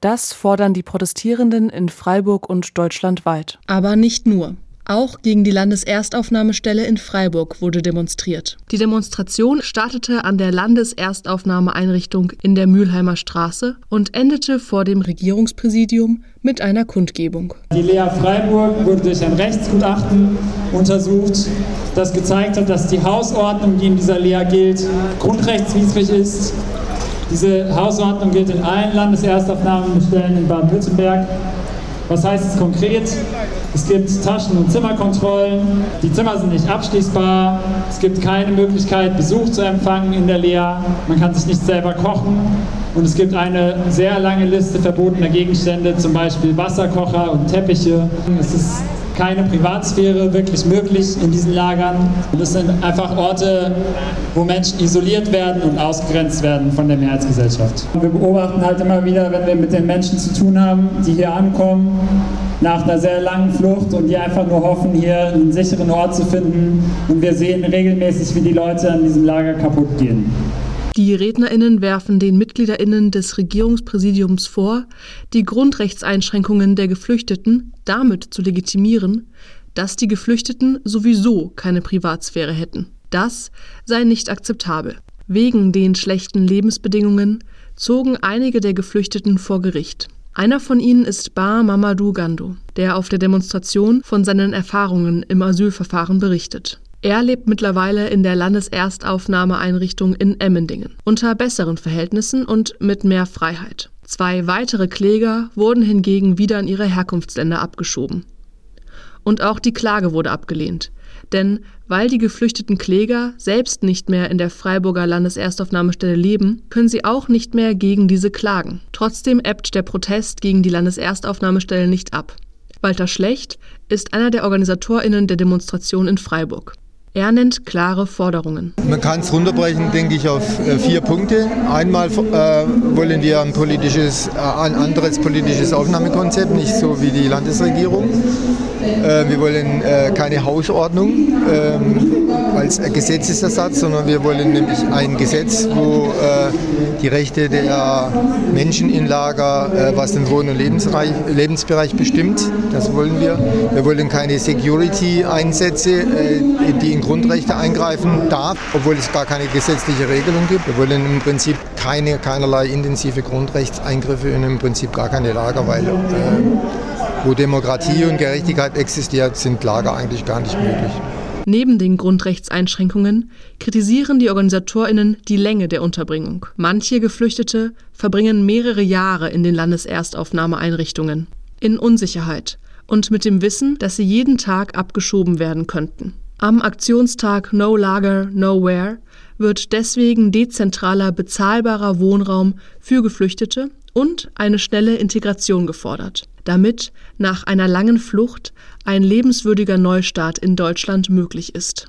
Das fordern die Protestierenden in Freiburg und deutschlandweit. Aber nicht nur. Auch gegen die Landeserstaufnahmestelle in Freiburg wurde demonstriert. Die Demonstration startete an der Landeserstaufnahmeeinrichtung in der Mülheimer Straße und endete vor dem Regierungspräsidium mit einer Kundgebung. Die Lea Freiburg wurde durch ein Rechtsgutachten untersucht, das gezeigt hat, dass die Hausordnung, die in dieser Lea gilt, grundrechtswidrig ist. Diese Hausordnung gilt in allen Landeserstaufnahmestellen in Baden-Württemberg was heißt es konkret? Es gibt Taschen- und Zimmerkontrollen. Die Zimmer sind nicht abschließbar. Es gibt keine Möglichkeit, Besuch zu empfangen in der Lea. Man kann sich nicht selber kochen. Und es gibt eine sehr lange Liste verbotener Gegenstände, zum Beispiel Wasserkocher und Teppiche. Es ist keine Privatsphäre wirklich möglich in diesen Lagern. Und es sind einfach Orte, wo Menschen isoliert werden und ausgegrenzt werden von der Mehrheitsgesellschaft. Wir beobachten halt immer wieder, wenn wir mit den Menschen zu tun haben, die hier ankommen, nach einer sehr langen Flucht und die einfach nur hoffen, hier einen sicheren Ort zu finden. Und wir sehen regelmäßig, wie die Leute an diesem Lager kaputt gehen. Die RednerInnen werfen den MitgliederInnen des Regierungspräsidiums vor, die Grundrechtseinschränkungen der Geflüchteten damit zu legitimieren, dass die Geflüchteten sowieso keine Privatsphäre hätten. Das sei nicht akzeptabel. Wegen den schlechten Lebensbedingungen zogen einige der Geflüchteten vor Gericht. Einer von ihnen ist Bar Mamadou Gando, der auf der Demonstration von seinen Erfahrungen im Asylverfahren berichtet. Er lebt mittlerweile in der Landeserstaufnahmeeinrichtung in Emmendingen unter besseren Verhältnissen und mit mehr Freiheit. Zwei weitere Kläger wurden hingegen wieder in ihre Herkunftsländer abgeschoben. Und auch die Klage wurde abgelehnt. Denn weil die geflüchteten Kläger selbst nicht mehr in der Freiburger Landeserstaufnahmestelle leben, können sie auch nicht mehr gegen diese klagen. Trotzdem ebbt der Protest gegen die Landeserstaufnahmestelle nicht ab. Walter Schlecht ist einer der OrganisatorInnen der Demonstration in Freiburg. Er nennt klare Forderungen. Man kann es runterbrechen, denke ich, auf äh, vier Punkte. Einmal äh, wollen wir ein, politisches, äh, ein anderes politisches Aufnahmekonzept, nicht so wie die Landesregierung. Äh, wir wollen äh, keine Hausordnung ähm, als Gesetzesersatz, sondern wir wollen nämlich ein Gesetz, wo äh, die Rechte der Menschen in Lager, was den Wohn- und Lebensbereich bestimmt, das wollen wir. Wir wollen keine Security-Einsätze, die in Grundrechte eingreifen darf, obwohl es gar keine gesetzliche Regelung gibt. Wir wollen im Prinzip keine, keinerlei intensive Grundrechtseingriffe und im Prinzip gar keine Lager, weil äh, wo Demokratie und Gerechtigkeit existiert, sind Lager eigentlich gar nicht möglich. Neben den Grundrechtseinschränkungen kritisieren die Organisatorinnen die Länge der Unterbringung. Manche Geflüchtete verbringen mehrere Jahre in den Landeserstaufnahmeeinrichtungen in Unsicherheit und mit dem Wissen, dass sie jeden Tag abgeschoben werden könnten. Am Aktionstag No Lager, Nowhere wird deswegen dezentraler bezahlbarer Wohnraum für Geflüchtete und eine schnelle Integration gefordert, damit nach einer langen Flucht ein lebenswürdiger Neustart in Deutschland möglich ist